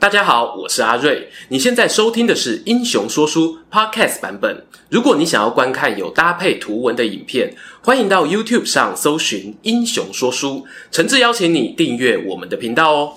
大家好，我是阿瑞。你现在收听的是《英雄说书》Podcast 版本。如果你想要观看有搭配图文的影片，欢迎到 YouTube 上搜寻《英雄说书》，诚挚邀请你订阅我们的频道哦。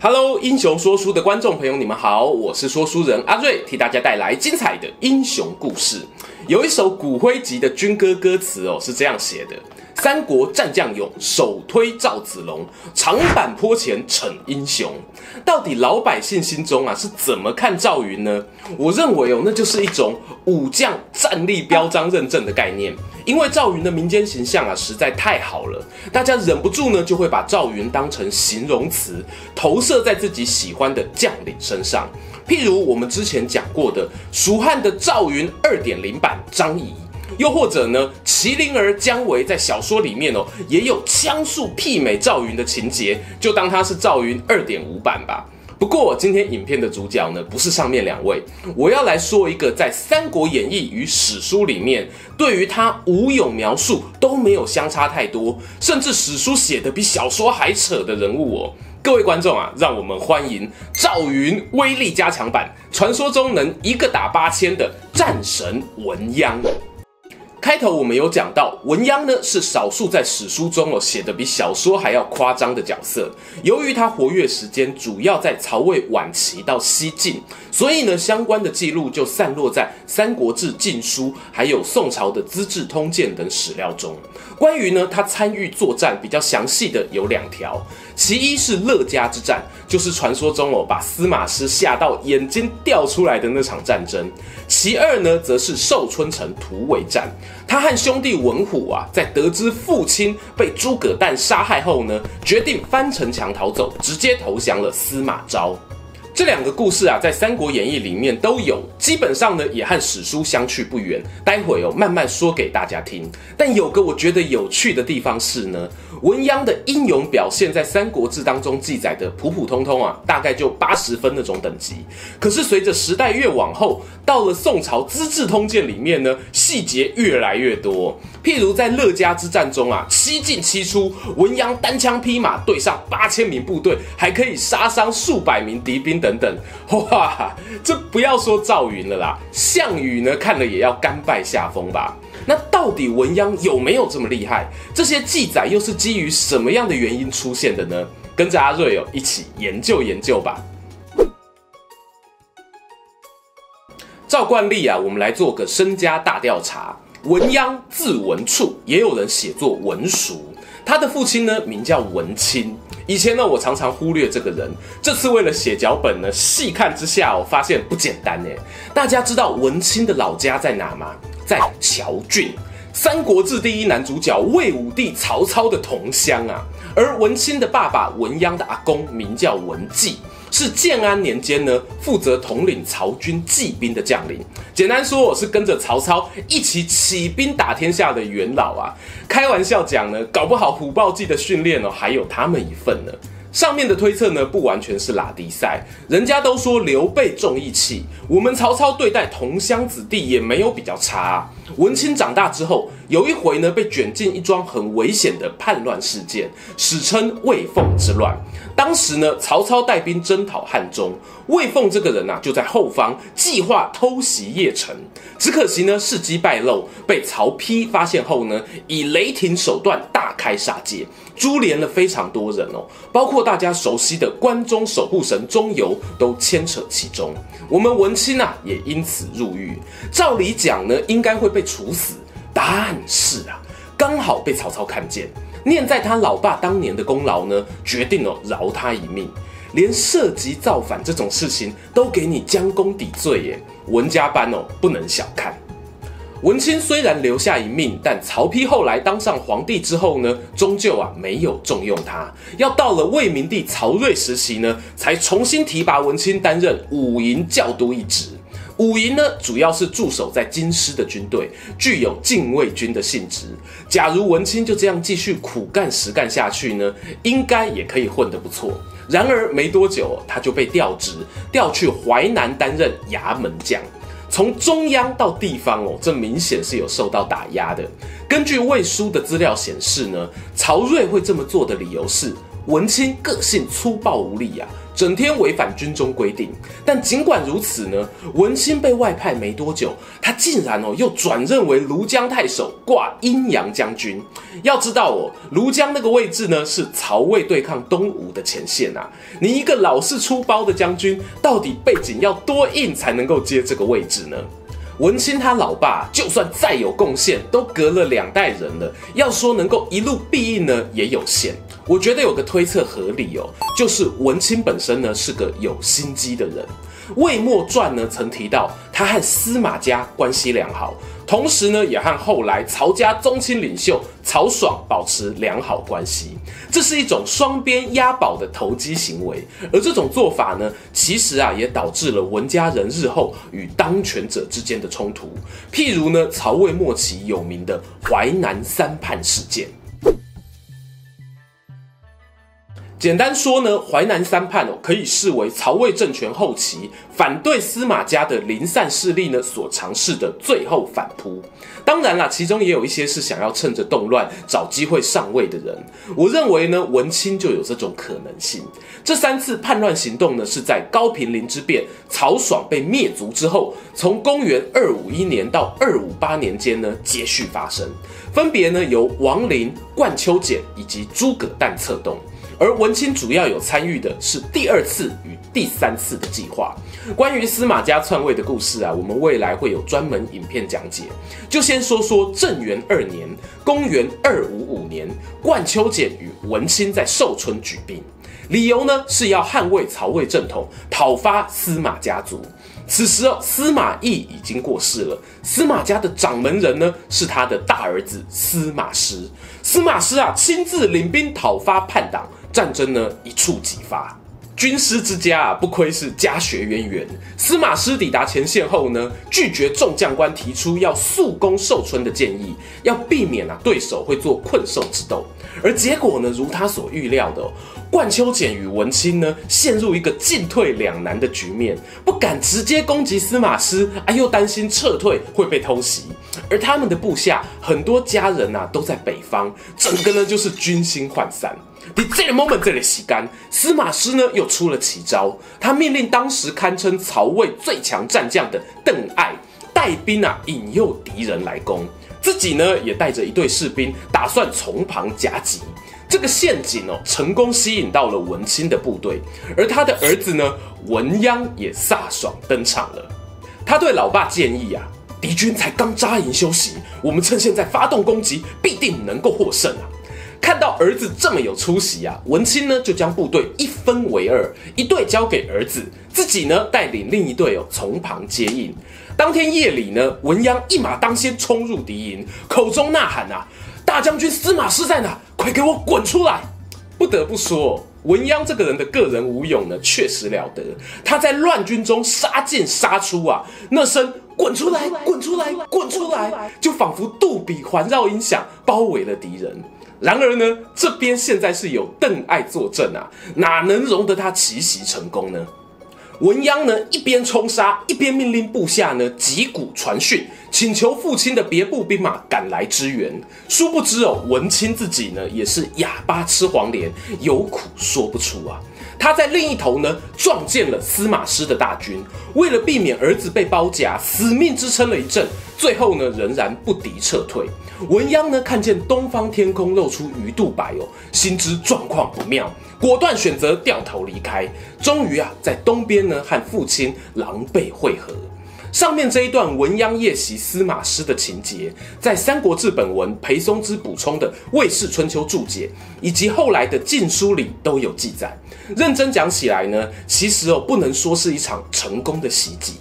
Hello，英雄说书的观众朋友，你们好，我是说书人阿瑞，替大家带来精彩的英雄故事。有一首骨灰级的军歌歌词哦，是这样写的。三国战将勇，首推赵子龙，长坂坡前逞英雄。到底老百姓心中啊是怎么看赵云呢？我认为哦，那就是一种武将战力标章认证的概念。因为赵云的民间形象啊实在太好了，大家忍不住呢就会把赵云当成形容词，投射在自己喜欢的将领身上。譬如我们之前讲过的蜀汉的赵云二点零版张仪。又或者呢，麒麟儿姜维在小说里面哦，也有枪术媲美赵云的情节，就当他是赵云二点五版吧。不过今天影片的主角呢，不是上面两位，我要来说一个在《三国演义》与史书里面，对于他武勇描述都没有相差太多，甚至史书写的比小说还扯的人物哦。各位观众啊，让我们欢迎赵云威力加强版，传说中能一个打八千的战神文鸯。开头我们有讲到，文鞅呢是少数在史书中哦写的比小说还要夸张的角色。由于他活跃时间主要在曹魏晚期到西晋，所以呢相关的记录就散落在《三国志》《晋书》还有宋朝的《资治通鉴》等史料中。关于呢他参与作战比较详细的有两条，其一是乐嘉之战，就是传说中哦把司马师吓到眼睛掉出来的那场战争。其二呢则是寿春城突围战。他和兄弟文虎啊，在得知父亲被诸葛诞杀害后呢，决定翻城墙逃走，直接投降了司马昭。这两个故事啊，在《三国演义》里面都有，基本上呢也和史书相去不远。待会哦，慢慢说给大家听。但有个我觉得有趣的地方是呢，文鸯的英勇表现在《三国志》当中记载的普普通通啊，大概就八十分那种等级。可是随着时代越往后，到了宋朝《资治通鉴》里面呢，细节越来越多。譬如在乐嘉之战中啊，七进七出，文鸯单枪匹马对上八千名部队，还可以杀伤数百名敌兵等等。哇，这不要说赵云了啦，项羽呢看了也要甘拜下风吧？那到底文鸯有没有这么厉害？这些记载又是基于什么样的原因出现的呢？跟着阿瑞哦一起研究研究吧。照惯例啊，我们来做个身家大调查。文鸯字文处，也有人写作文叔。他的父亲呢，名叫文钦。以前呢，我常常忽略这个人。这次为了写脚本呢，细看之下，我发现不简单哎。大家知道文钦的老家在哪吗？在譙郡，《三国志》第一男主角魏武帝曹操的同乡啊。而文钦的爸爸文鞅的阿公名叫文季。是建安年间呢，负责统领曹军骑兵的将领。简单说，我是跟着曹操一起起兵打天下的元老啊。开玩笑讲呢，搞不好虎豹计的训练哦，还有他们一份呢。上面的推测呢，不完全是拉迪赛。人家都说刘备重义气，我们曹操对待同乡子弟也没有比较差啊。文钦长大之后，有一回呢，被卷进一桩很危险的叛乱事件，史称魏凤之乱。当时呢，曹操带兵征讨汉中，魏凤这个人啊，就在后方计划偷袭邺城。只可惜呢，事机败露，被曹丕发现后呢，以雷霆手段大开杀戒。株连了非常多人哦，包括大家熟悉的关中守护神钟繇都牵扯其中。我们文钦啊，也因此入狱。照理讲呢，应该会被处死，但是啊，刚好被曹操看见，念在他老爸当年的功劳呢，决定哦饶他一命，连涉及造反这种事情都给你将功抵罪耶。文家班哦，不能小看。文钦虽然留下一命，但曹丕后来当上皇帝之后呢，终究啊没有重用他。要到了魏明帝曹睿时期呢，才重新提拔文钦担任武营校督一职。武营呢，主要是驻守在京师的军队，具有禁卫军的性质。假如文钦就这样继续苦干实干下去呢，应该也可以混得不错。然而没多久，他就被调职，调去淮南担任衙门将。从中央到地方哦，这明显是有受到打压的。根据魏书的资料显示呢，曹叡会这么做的理由是文钦个性粗暴无礼呀、整天违反军中规定，但尽管如此呢，文钦被外派没多久，他竟然哦又转任为庐江太守，挂阴阳将军。要知道哦，庐江那个位置呢是曹魏对抗东吴的前线啊。你一个老是出包的将军，到底背景要多硬才能够接这个位置呢？文钦他老爸就算再有贡献，都隔了两代人了，要说能够一路必应呢，也有限。我觉得有个推测合理哦，就是文钦本身呢是个有心机的人。魏末传呢曾提到他和司马家关系良好，同时呢也和后来曹家宗亲领袖曹爽保持良好关系，这是一种双边押宝的投机行为。而这种做法呢，其实啊也导致了文家人日后与当权者之间的冲突，譬如呢曹魏末期有名的淮南三叛事件。简单说呢，淮南三叛哦，可以视为曹魏政权后期反对司马家的零散势力呢所尝试的最后反扑。当然啦，其中也有一些是想要趁着动乱找机会上位的人。我认为呢，文钦就有这种可能性。这三次叛乱行动呢，是在高平陵之变，曹爽被灭族之后，从公元二五一年到二五八年间呢，接续发生，分别呢由王林、冠秋俭以及诸葛诞策动。而文钦主要有参与的是第二次与第三次的计划。关于司马家篡位的故事啊，我们未来会有专门影片讲解。就先说说正元二年，公元二五五年，冠秋俭与文钦在寿春举兵，理由呢是要捍卫曹魏正统，讨伐司马家族。此时哦，司马懿已经过世了，司马家的掌门人呢是他的大儿子司马师。司马师啊，亲自领兵讨伐叛党。战争呢一触即发，军师之家啊不愧是家学渊源。司马师抵达前线后呢，拒绝众将官提出要速攻寿春的建议，要避免啊对手会做困兽之斗。而结果呢，如他所预料的，冠秋俭与文钦呢陷入一个进退两难的局面，不敢直接攻击司马师，啊又担心撤退会被偷袭。而他们的部下很多家人啊都在北方，整个呢就是军心涣散。在这个 moment 这里洗干，司马师呢又出了奇招，他命令当时堪称曹魏最强战将的邓艾带兵啊引诱敌人来攻，自己呢也带着一队士兵打算从旁夹击。这个陷阱哦成功吸引到了文钦的部队，而他的儿子呢文鞅也飒爽登场了。他对老爸建议啊，敌军才刚扎营休息，我们趁现在发动攻击，必定能够获胜啊。看到儿子这么有出息啊，文钦呢就将部队一分为二，一队交给儿子，自己呢带领另一队哦从旁接应。当天夜里呢，文鞅一马当先冲入敌营，口中呐喊啊：“大将军司马师在哪？快给我滚出来！”不得不说，文鸯这个人的个人武勇呢确实了得，他在乱军中杀进杀出啊，那声“滚出来，滚出来，滚出来”就仿佛杜比环绕音响，包围了敌人。然而呢，这边现在是有邓艾坐镇啊，哪能容得他奇袭成功呢？文鸯呢一边冲杀，一边命令部下呢击鼓传讯，请求父亲的别部兵马赶来支援。殊不知哦，文钦自己呢也是哑巴吃黄连，有苦说不出啊。他在另一头呢撞见了司马师的大军，为了避免儿子被包夹，死命支撑了一阵，最后呢仍然不敌撤退。文鸯呢看见东方天空露出鱼肚白哦，心知状况不妙，果断选择掉头离开。终于啊，在东边呢和父亲狼狈会合。上面这一段文鸯夜袭司马师的情节，在《三国志本文》裴松之补充的《魏氏春秋注解》以及后来的《晋书》里都有记载。认真讲起来呢，其实哦不能说是一场成功的袭击。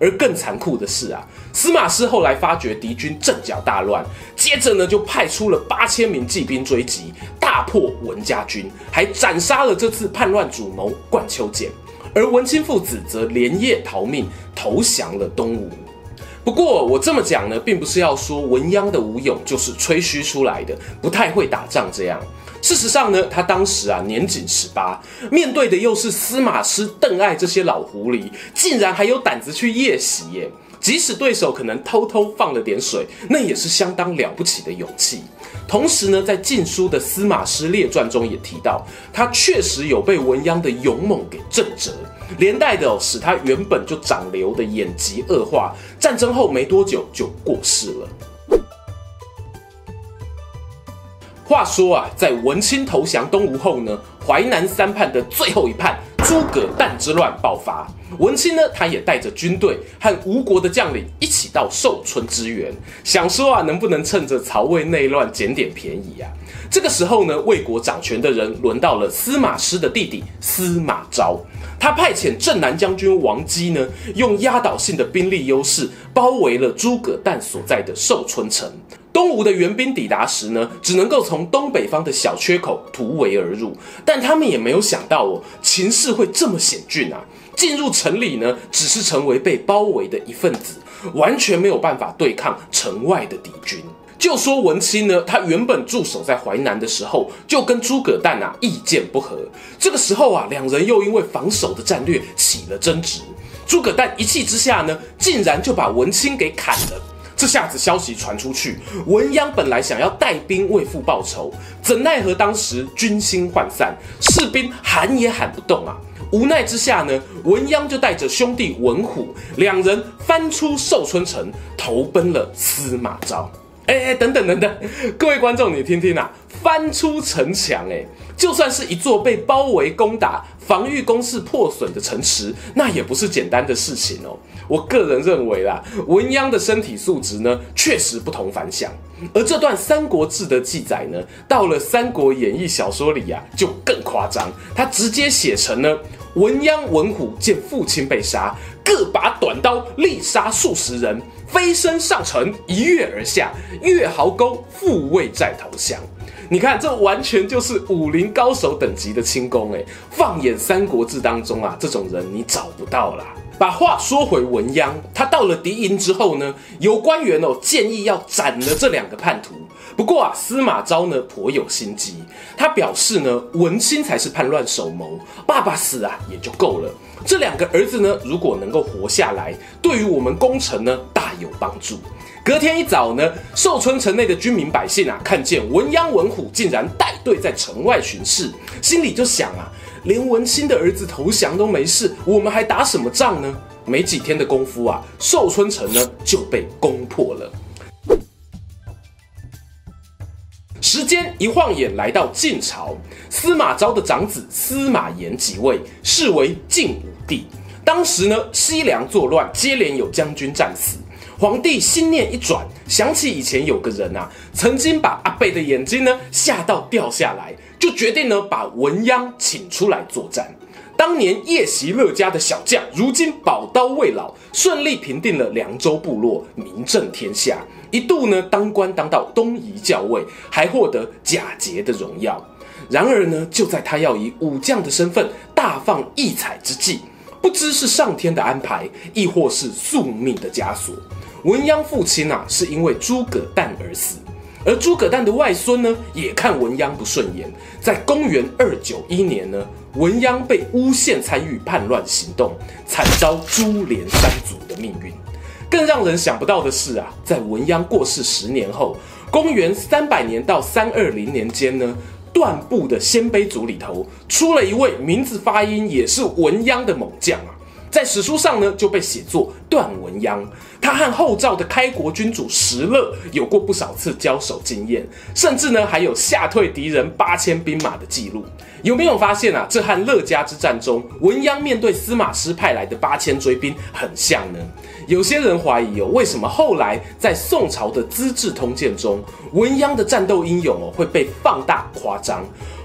而更残酷的是啊，司马师后来发觉敌军阵脚大乱，接着呢就派出了八千名骑兵追击，大破文家军，还斩杀了这次叛乱主谋冠秋俭。而文钦父子则连夜逃命，投降了东吴。不过我这么讲呢，并不是要说文鸯的武勇就是吹嘘出来的，不太会打仗这样。事实上呢，他当时啊年仅十八，面对的又是司马师、邓艾这些老狐狸，竟然还有胆子去夜袭耶。即使对手可能偷偷放了点水，那也是相当了不起的勇气。同时呢，在《晋书》的《司马师列传》中也提到，他确实有被文鸯的勇猛给震折，连带的、使他原本就长瘤的眼疾恶化，战争后没多久就过世了。话说啊，在文钦投降东吴后呢，淮南三叛的最后一叛诸葛诞之乱爆发。文钦呢，他也带着军队和吴国的将领一起到寿春支援，想说啊，能不能趁着曹魏内乱捡点便宜啊？这个时候呢，魏国掌权的人轮到了司马师的弟弟司马昭，他派遣镇南将军王基呢，用压倒性的兵力优势包围了诸葛诞所在的寿春城。东吴的援兵抵达时呢，只能够从东北方的小缺口突围而入，但他们也没有想到哦，情势会这么险峻啊！进入城里呢，只是成为被包围的一份子，完全没有办法对抗城外的敌军。就说文钦呢，他原本驻守在淮南的时候，就跟诸葛诞啊意见不合。这个时候啊，两人又因为防守的战略起了争执。诸葛诞一气之下呢，竟然就把文钦给砍了。这下子消息传出去，文鞅本来想要带兵为父报仇，怎奈何当时军心涣散，士兵喊也喊不动啊。无奈之下呢，文鞅就带着兄弟文虎两人翻出寿春城，投奔了司马昭。哎哎，等等等等，各位观众，你听听啊，翻出城墙，哎，就算是一座被包围攻打、防御工事破损的城池，那也不是简单的事情哦。我个人认为啦，文鸯的身体素质呢，确实不同凡响。而这段《三国志》的记载呢，到了《三国演义》小说里呀、啊，就更夸张。他直接写成呢，文鸯、文虎见父亲被杀，各把短刀力杀数十人，飞身上城，一跃而下，越壕沟，复位再投降。你看，这完全就是武林高手等级的轻功哎。放眼《三国志》当中啊，这种人你找不到啦。把话说回文鞅，他到了敌营之后呢，有官员哦建议要斩了这两个叛徒。不过啊，司马昭呢颇有心机，他表示呢，文钦才是叛乱首谋，爸爸死啊也就够了。这两个儿子呢，如果能够活下来，对于我们攻城呢大有帮助。隔天一早呢，寿春城内的军民百姓啊，看见文鞅、文虎竟然带队在城外巡视，心里就想啊。连文钦的儿子投降都没事，我们还打什么仗呢？没几天的功夫啊，寿春城呢就被攻破了。时间一晃眼来到晋朝，司马昭的长子司马炎即位，是为晋武帝。当时呢，西凉作乱，接连有将军战死。皇帝心念一转，想起以前有个人啊，曾经把阿贝的眼睛呢吓到掉下来，就决定呢把文鞅请出来作战。当年夜袭乐家的小将，如今宝刀未老，顺利平定了凉州部落，名震天下，一度呢当官当到东夷校尉，还获得假节的荣耀。然而呢，就在他要以武将的身份大放异彩之际，不知是上天的安排，亦或是宿命的枷锁。文鸯父亲啊，是因为诸葛诞而死，而诸葛诞的外孙呢，也看文鸯不顺眼。在公元二九一年呢，文鸯被诬陷参与叛乱行动，惨遭株连三族的命运。更让人想不到的是啊，在文鸯过世十年后，公元三百年到三二零年间呢，段部的鲜卑族里头出了一位名字发音也是文鸯的猛将啊。在史书上呢，就被写作段文鞅。他和后赵的开国君主石勒有过不少次交手经验，甚至呢还有吓退敌人八千兵马的记录。有没有发现啊？这和乐家之战中文鞅面对司马师派来的八千追兵很像呢？有些人怀疑哦，为什么后来在宋朝的《资治通鉴》中，文鞅的战斗英勇哦会被放大夸张？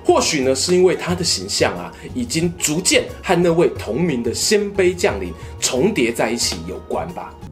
或许呢，是因为他的形象啊，已经逐渐和那位同名的鲜卑将领重叠在一起有关吧。